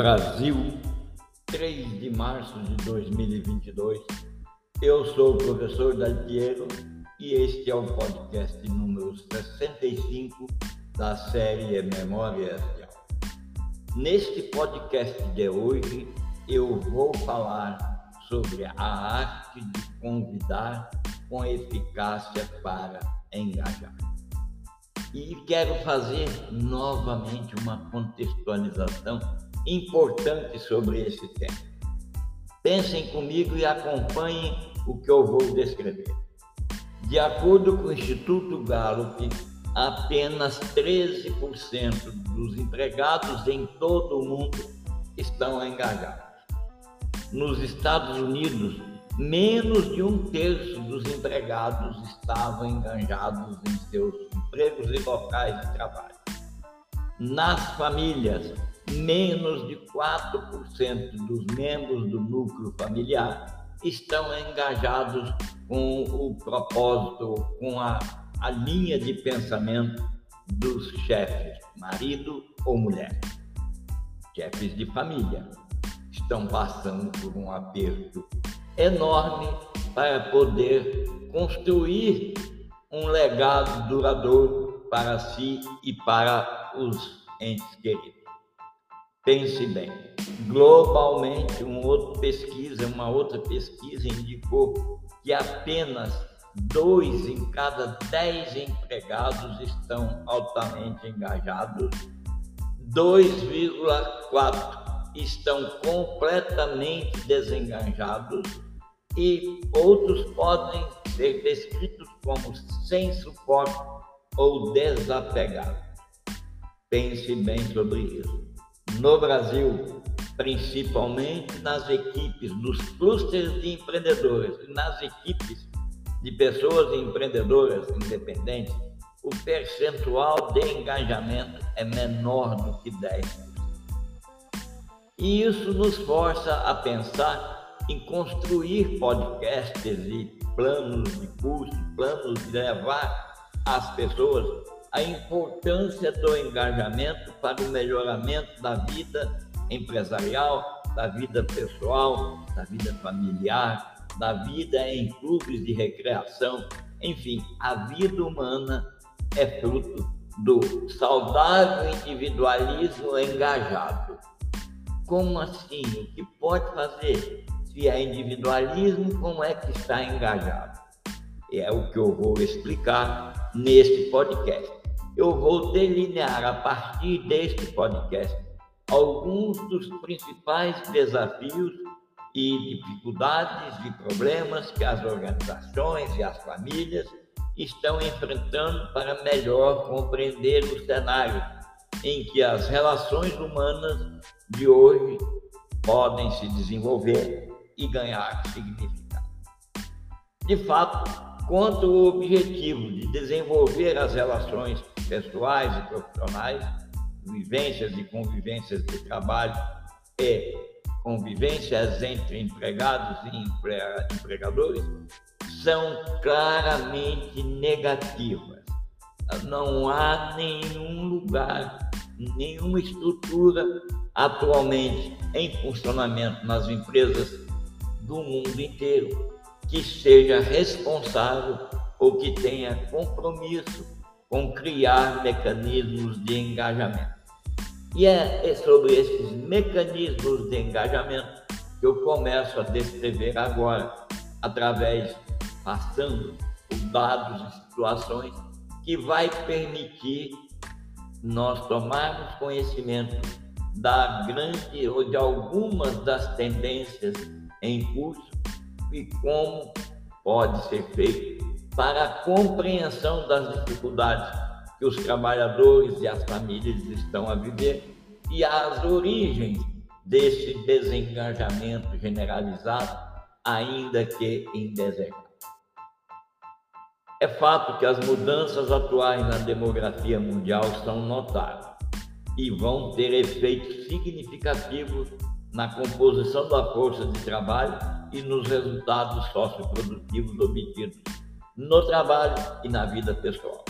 Brasil, 3 de março de 2022. Eu sou o professor Daltiero e este é o podcast número 65 da série Memória Real. Neste podcast de hoje, eu vou falar sobre a arte de convidar com eficácia para engajar. E quero fazer novamente uma contextualização importante sobre esse tema. Pensem comigo e acompanhem o que eu vou descrever. De acordo com o Instituto Gallup, apenas 13% dos empregados em todo o mundo estão engajados. Nos Estados Unidos, menos de um terço dos empregados estavam enganjados em seus empregos e locais de trabalho. Nas famílias, menos de 4% dos membros do núcleo familiar estão engajados com o propósito, com a, a linha de pensamento dos chefes, marido ou mulher. Chefes de família estão passando por um aperto enorme para poder construir um legado duradouro para si e para os entes queridos. Pense bem, globalmente, uma outra pesquisa, uma outra pesquisa indicou que apenas dois em cada dez empregados estão altamente engajados, 2,4 estão completamente desengajados e outros podem ser descritos como sem suporte ou desapegados. Pense bem sobre isso. No Brasil, principalmente nas equipes, nos clusters de empreendedores nas equipes de pessoas empreendedoras independentes, o percentual de engajamento é menor do que 10%. E isso nos força a pensar em construir podcasts e planos de curso, planos de levar às pessoas a importância do engajamento para o melhoramento da vida empresarial, da vida pessoal, da vida familiar, da vida em clubes de recreação, enfim, a vida humana é fruto do saudável individualismo engajado. Como assim? O que pode fazer? Se é individualismo, como é que está engajado? É o que eu vou explicar neste podcast. Eu vou delinear a partir deste podcast alguns dos principais desafios e dificuldades e problemas que as organizações e as famílias estão enfrentando para melhor compreender o cenário em que as relações humanas de hoje podem se desenvolver e ganhar significado. De fato, quanto ao objetivo de desenvolver as relações pessoais e profissionais, vivências e convivências de trabalho e convivências entre empregados e empregadores, são claramente negativas. Não há nenhum lugar, nenhuma estrutura atualmente em funcionamento nas empresas do mundo inteiro que seja responsável ou que tenha compromisso com criar mecanismos de engajamento. E é sobre esses mecanismos de engajamento que eu começo a descrever agora, através, passando os dados e situações que vai permitir nós tomarmos conhecimento da grande ou de algumas das tendências em curso e como pode ser feito para a compreensão das dificuldades que os trabalhadores e as famílias estão a viver e as origens desse desengajamento generalizado, ainda que indesejado. É fato que as mudanças atuais na demografia mundial são notáveis e vão ter efeitos significativos na composição da força de trabalho e nos resultados socioprodutivos obtidos no trabalho e na vida pessoal.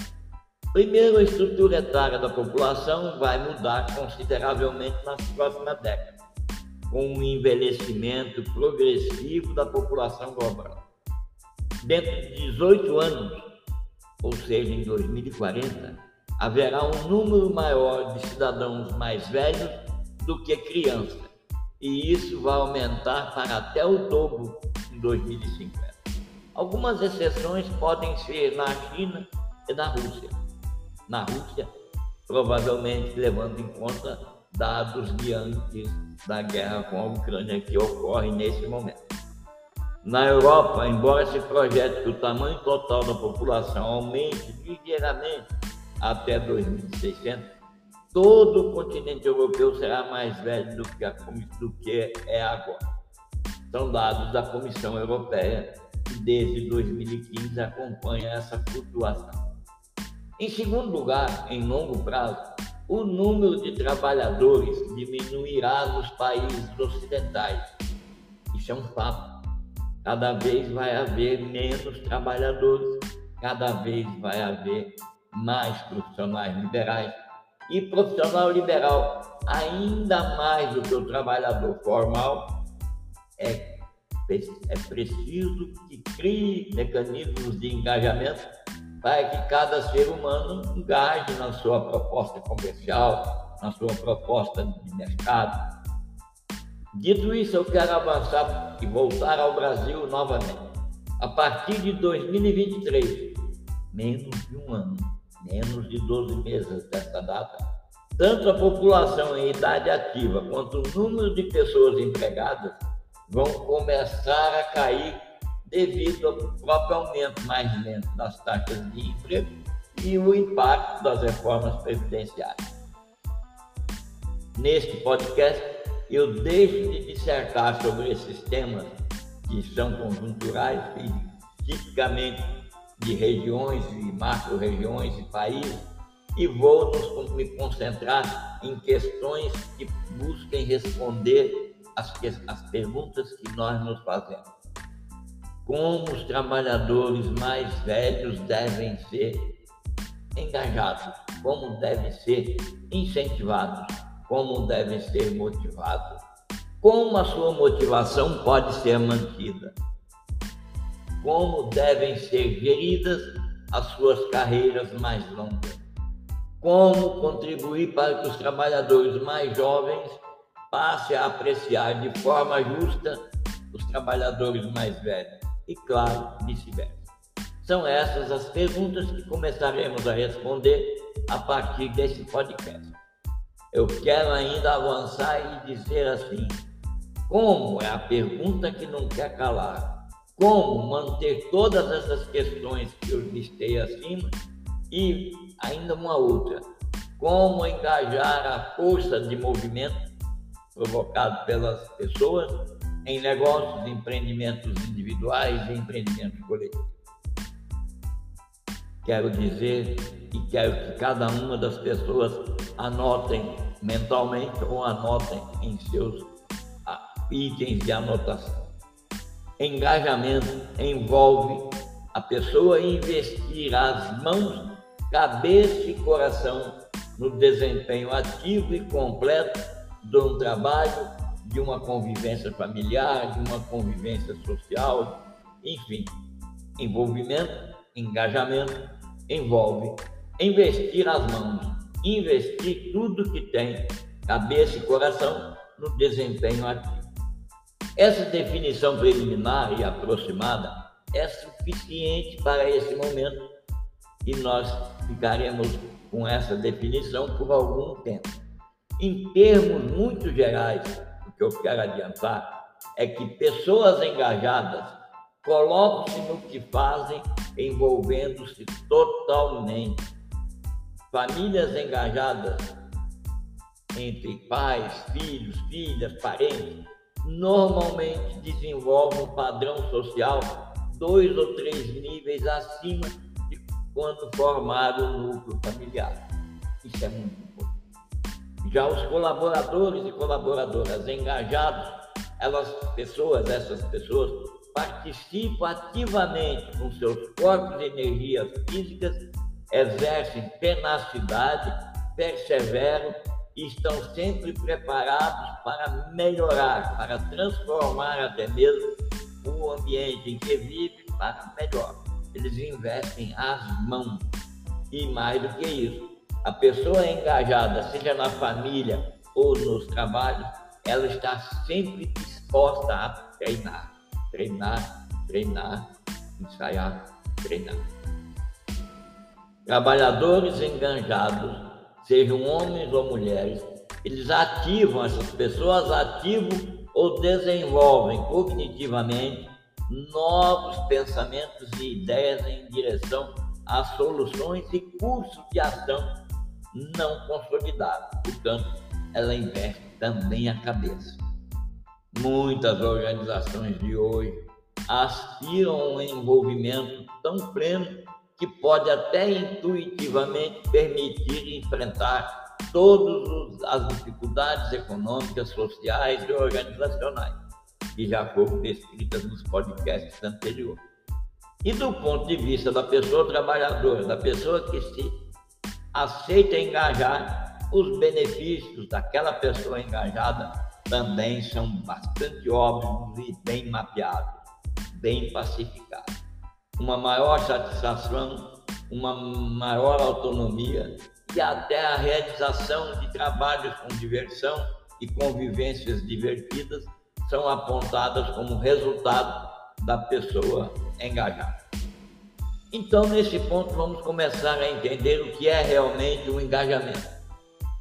Primeiro, a estrutura etária da população vai mudar consideravelmente nas próximas décadas. com o envelhecimento progressivo da população global. Dentro de 18 anos, ou seja, em 2040, haverá um número maior de cidadãos mais velhos do que crianças, e isso vai aumentar para até o dobro em 2050. Algumas exceções podem ser na China e na Rússia. Na Rússia, provavelmente levando em conta dados de antes da guerra com a Ucrânia que ocorre nesse momento. Na Europa, embora se projete que o tamanho total da população aumente ligeiramente até 2600, todo o continente europeu será mais velho do que, a, do que é agora. São dados da Comissão Europeia, desde 2015 acompanha essa flutuação. Em segundo lugar, em longo prazo, o número de trabalhadores diminuirá nos países ocidentais. Isso é um fato cada vez vai haver menos trabalhadores, cada vez vai haver mais profissionais liberais. E profissional liberal, ainda mais do que o trabalhador formal, é, é preciso que crie mecanismos de engajamento para que cada ser humano engaje na sua proposta comercial, na sua proposta de mercado, Dito isso, eu quero avançar e voltar ao Brasil novamente. A partir de 2023, menos de um ano, menos de 12 meses desta data, tanto a população em idade ativa quanto o número de pessoas empregadas vão começar a cair devido ao próprio aumento mais lento das taxas de emprego e o impacto das reformas previdenciárias. Neste podcast, eu deixo de dissertar sobre esses temas que são conjunturais e tipicamente de regiões e macro-regiões e países e vou nos, me concentrar em questões que busquem responder as, as perguntas que nós nos fazemos. Como os trabalhadores mais velhos devem ser engajados? Como devem ser incentivados? como devem ser motivados, como a sua motivação pode ser mantida, como devem ser geridas as suas carreiras mais longas, como contribuir para que os trabalhadores mais jovens passem a apreciar de forma justa os trabalhadores mais velhos e, claro, vice-versa. São essas as perguntas que começaremos a responder a partir desse podcast eu quero ainda avançar e dizer assim: como é a pergunta que não quer calar? Como manter todas essas questões que eu listei acima e ainda uma outra: como engajar a força de movimento provocado pelas pessoas em negócios, empreendimentos individuais e empreendimentos coletivos. Quero dizer e quero que cada uma das pessoas anotem mentalmente ou anotem em seus ah, itens de anotação. Engajamento envolve a pessoa investir as mãos, cabeça e coração no desempenho ativo e completo de um trabalho, de uma convivência familiar, de uma convivência social, enfim. Envolvimento, engajamento envolve investir as mãos, investir tudo que tem, cabeça e coração, no desempenho ativo. Essa definição preliminar e aproximada é suficiente para esse momento e nós ficaremos com essa definição por algum tempo. Em termos muito gerais, o que eu quero adiantar é que pessoas engajadas colocam-se no que fazem, envolvendo-se totalmente famílias engajadas entre pais, filhos, filhas, parentes, normalmente desenvolvem um padrão social dois ou três níveis acima de quando formado o núcleo familiar. Isso é muito. Já os colaboradores e colaboradoras engajados, elas pessoas, essas pessoas participam ativamente com seus corpos e energias físicas exercem tenacidade, perseveram e estão sempre preparados para melhorar, para transformar até mesmo o ambiente em que vive para melhor. Eles investem as mãos e mais do que isso, a pessoa engajada, seja na família ou nos trabalhos, ela está sempre disposta a treinar, treinar, treinar, ensaiar, treinar. Trabalhadores engajados, sejam homens ou mulheres, eles ativam, essas pessoas ativam ou desenvolvem cognitivamente novos pensamentos e ideias em direção a soluções e cursos de ação não consolidados. Portanto, ela investe também a cabeça. Muitas organizações de hoje aspiram um envolvimento tão pleno que pode até intuitivamente permitir enfrentar todas as dificuldades econômicas, sociais e organizacionais que já foram descritas nos podcasts anteriores. E do ponto de vista da pessoa trabalhadora, da pessoa que se aceita engajar, os benefícios daquela pessoa engajada também são bastante óbvios e bem mapeados, bem pacificados. Uma maior satisfação, uma maior autonomia e até a realização de trabalhos com diversão e convivências divertidas são apontadas como resultado da pessoa engajada. Então, nesse ponto, vamos começar a entender o que é realmente o engajamento.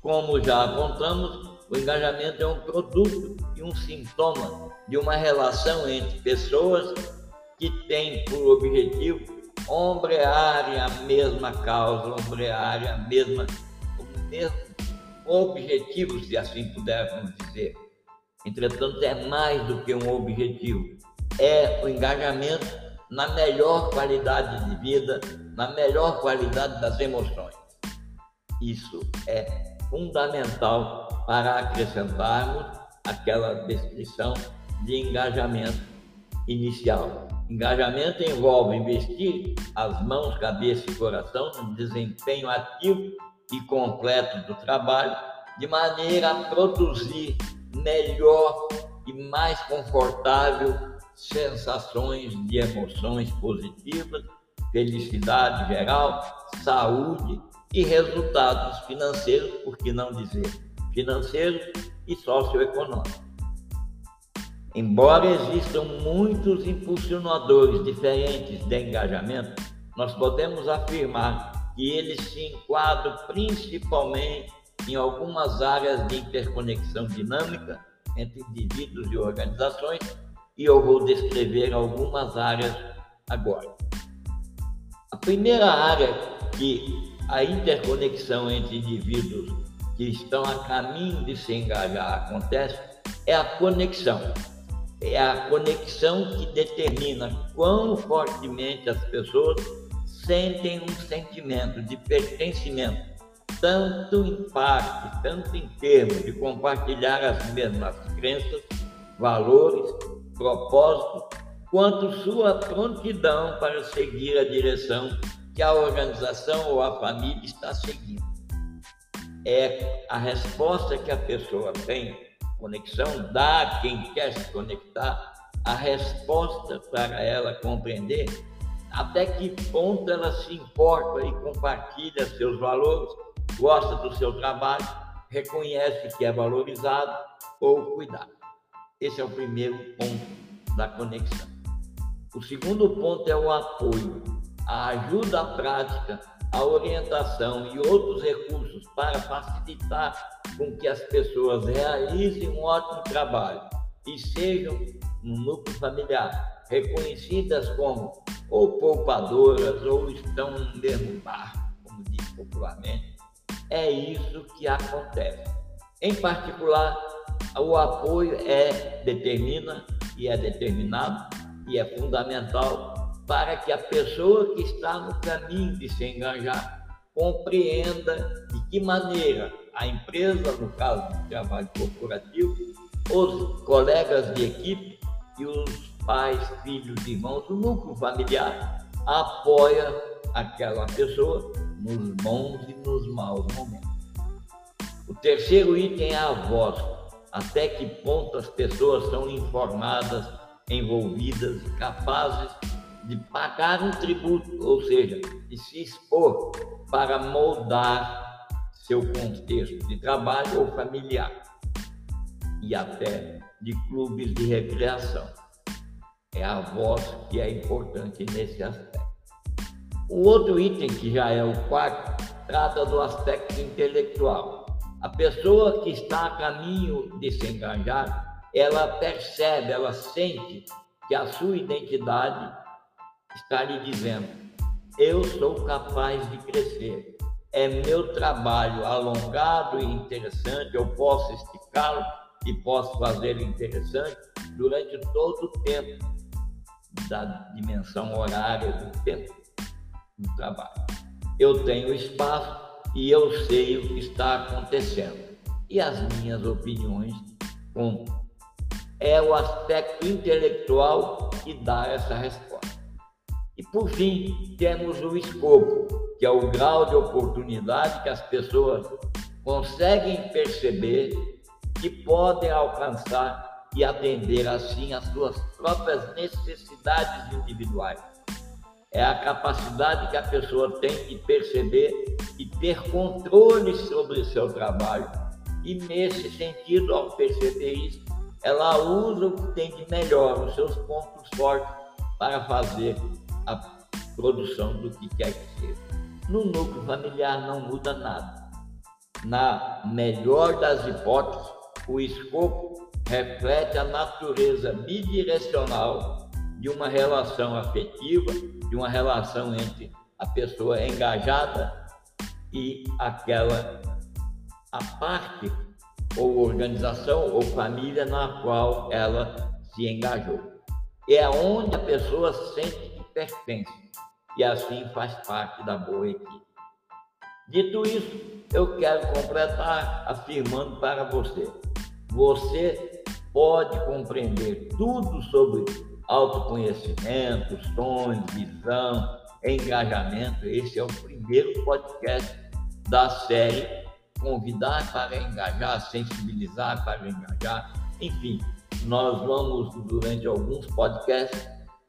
Como já apontamos, o engajamento é um produto e um sintoma de uma relação entre pessoas que têm por objetivo ombrearem a mesma causa, ombrearem a mesma, o mesmo objetivo, se assim pudermos dizer. Entretanto, é mais do que um objetivo, é o engajamento na melhor qualidade de vida, na melhor qualidade das emoções. Isso é fundamental para acrescentarmos aquela descrição de engajamento inicial. Engajamento envolve investir as mãos, cabeça e coração no desempenho ativo e completo do trabalho, de maneira a produzir melhor e mais confortável sensações de emoções positivas, felicidade geral, saúde e resultados financeiros, por que não dizer financeiros e socioeconômicos. Embora existam muitos impulsionadores diferentes de engajamento, nós podemos afirmar que eles se enquadram principalmente em algumas áreas de interconexão dinâmica entre indivíduos e organizações e eu vou descrever algumas áreas agora. A primeira área que a interconexão entre indivíduos que estão a caminho de se engajar acontece é a conexão. É a conexão que determina quão fortemente as pessoas sentem um sentimento de pertencimento, tanto em parte, tanto em termos de compartilhar as mesmas crenças, valores propósito, quanto sua prontidão para seguir a direção que a organização ou a família está seguindo. É a resposta que a pessoa tem, conexão, dá a quem quer se conectar, a resposta para ela compreender até que ponto ela se importa e compartilha seus valores, gosta do seu trabalho, reconhece que é valorizado ou cuidado. Esse é o primeiro ponto da conexão. O segundo ponto é o apoio, a ajuda prática, a orientação e outros recursos para facilitar com que as pessoas realizem um ótimo trabalho e sejam no núcleo familiar reconhecidas como ou poupadoras ou estão no mesmo barco, como diz popularmente. É isso que acontece. Em particular, o apoio é determina e é determinado e é fundamental para que a pessoa que está no caminho de se engajar compreenda de que maneira a empresa, no caso do trabalho corporativo, os colegas de equipe e os pais, filhos, irmãos, o núcleo familiar apoia aquela pessoa nos bons e nos maus momentos. O terceiro item é a voz. Até que ponto as pessoas são informadas, envolvidas, capazes de pagar um tributo, ou seja, de se expor para moldar seu contexto de trabalho ou familiar e até de clubes de recreação. É a voz que é importante nesse aspecto. O outro item, que já é o quarto, trata do aspecto intelectual. A pessoa que está a caminho de se engajar, ela percebe, ela sente que a sua identidade está lhe dizendo: eu sou capaz de crescer. É meu trabalho alongado e interessante, eu posso esticá-lo e posso fazer interessante durante todo o tempo da dimensão horária do tempo do trabalho. Eu tenho espaço e eu sei o que está acontecendo. E as minhas opiniões contam. É o aspecto intelectual que dá essa resposta. E por fim, temos o escopo, que é o grau de oportunidade que as pessoas conseguem perceber que podem alcançar e atender assim às suas próprias necessidades individuais. É a capacidade que a pessoa tem de perceber e ter controle sobre o seu trabalho. E nesse sentido, ao perceber isso, ela usa o que tem de melhor, os seus pontos fortes, para fazer a produção do que quer que seja. No núcleo familiar não muda nada. Na melhor das hipóteses, o escopo reflete a natureza bidirecional de uma relação afetiva, de uma relação entre a pessoa engajada e aquela a parte ou organização ou família na qual ela se engajou. É onde a pessoa sente que pertence e assim faz parte da boa equipe. Dito isso, eu quero completar afirmando para você você pode compreender tudo sobre autoconhecimento, sonhos, visão, engajamento. Esse é o primeiro podcast da série Convidar para engajar, sensibilizar para engajar. Enfim, nós vamos, durante alguns podcasts,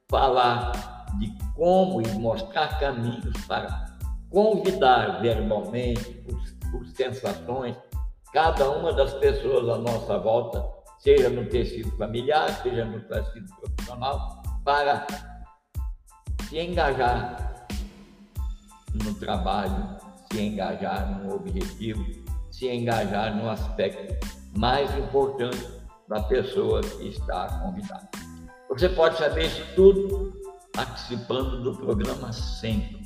falar de como e mostrar caminhos para convidar verbalmente, por, por sensações, cada uma das pessoas à nossa volta, seja no tecido familiar, seja no tecido profissional, para se engajar no trabalho, se engajar no objetivo, se engajar no aspecto mais importante da pessoa que está convidada. Você pode saber isso tudo participando do programa Sempre.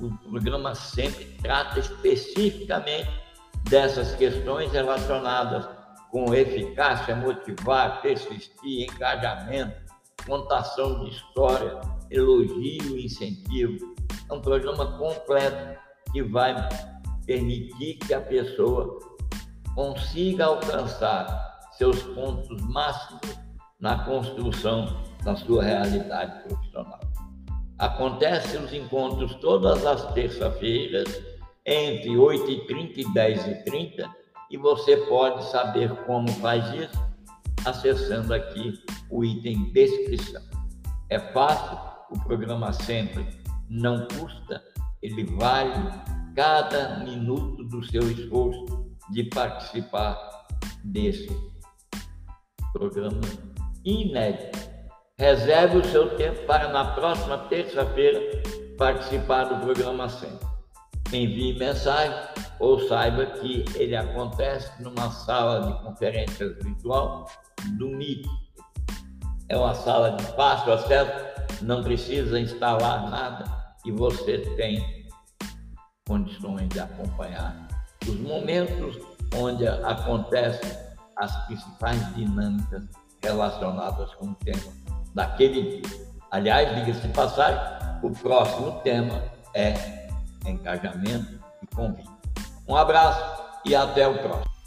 O programa Sempre trata especificamente dessas questões relacionadas com eficácia, motivar, persistir, engajamento, contação de história, elogio incentivo. É um programa completo que vai permitir que a pessoa consiga alcançar seus pontos máximos na construção da sua realidade profissional. Acontecem os encontros todas as terças-feiras entre 8h30 e 10h30 e você pode saber como faz isso acessando aqui o item descrição. É fácil, o programa sempre não custa, ele vale cada minuto do seu esforço de participar desse programa inédito. Reserve o seu tempo para na próxima terça-feira participar do programa sempre envie mensagem ou saiba que ele acontece numa sala de conferências virtual do MIT. É uma sala de fácil acesso, não precisa instalar nada e você tem condições de acompanhar os momentos onde acontecem as principais dinâmicas relacionadas com o tema daquele dia. Aliás, diga-se de passagem, o próximo tema é engajamento e convite. Um abraço e até o próximo.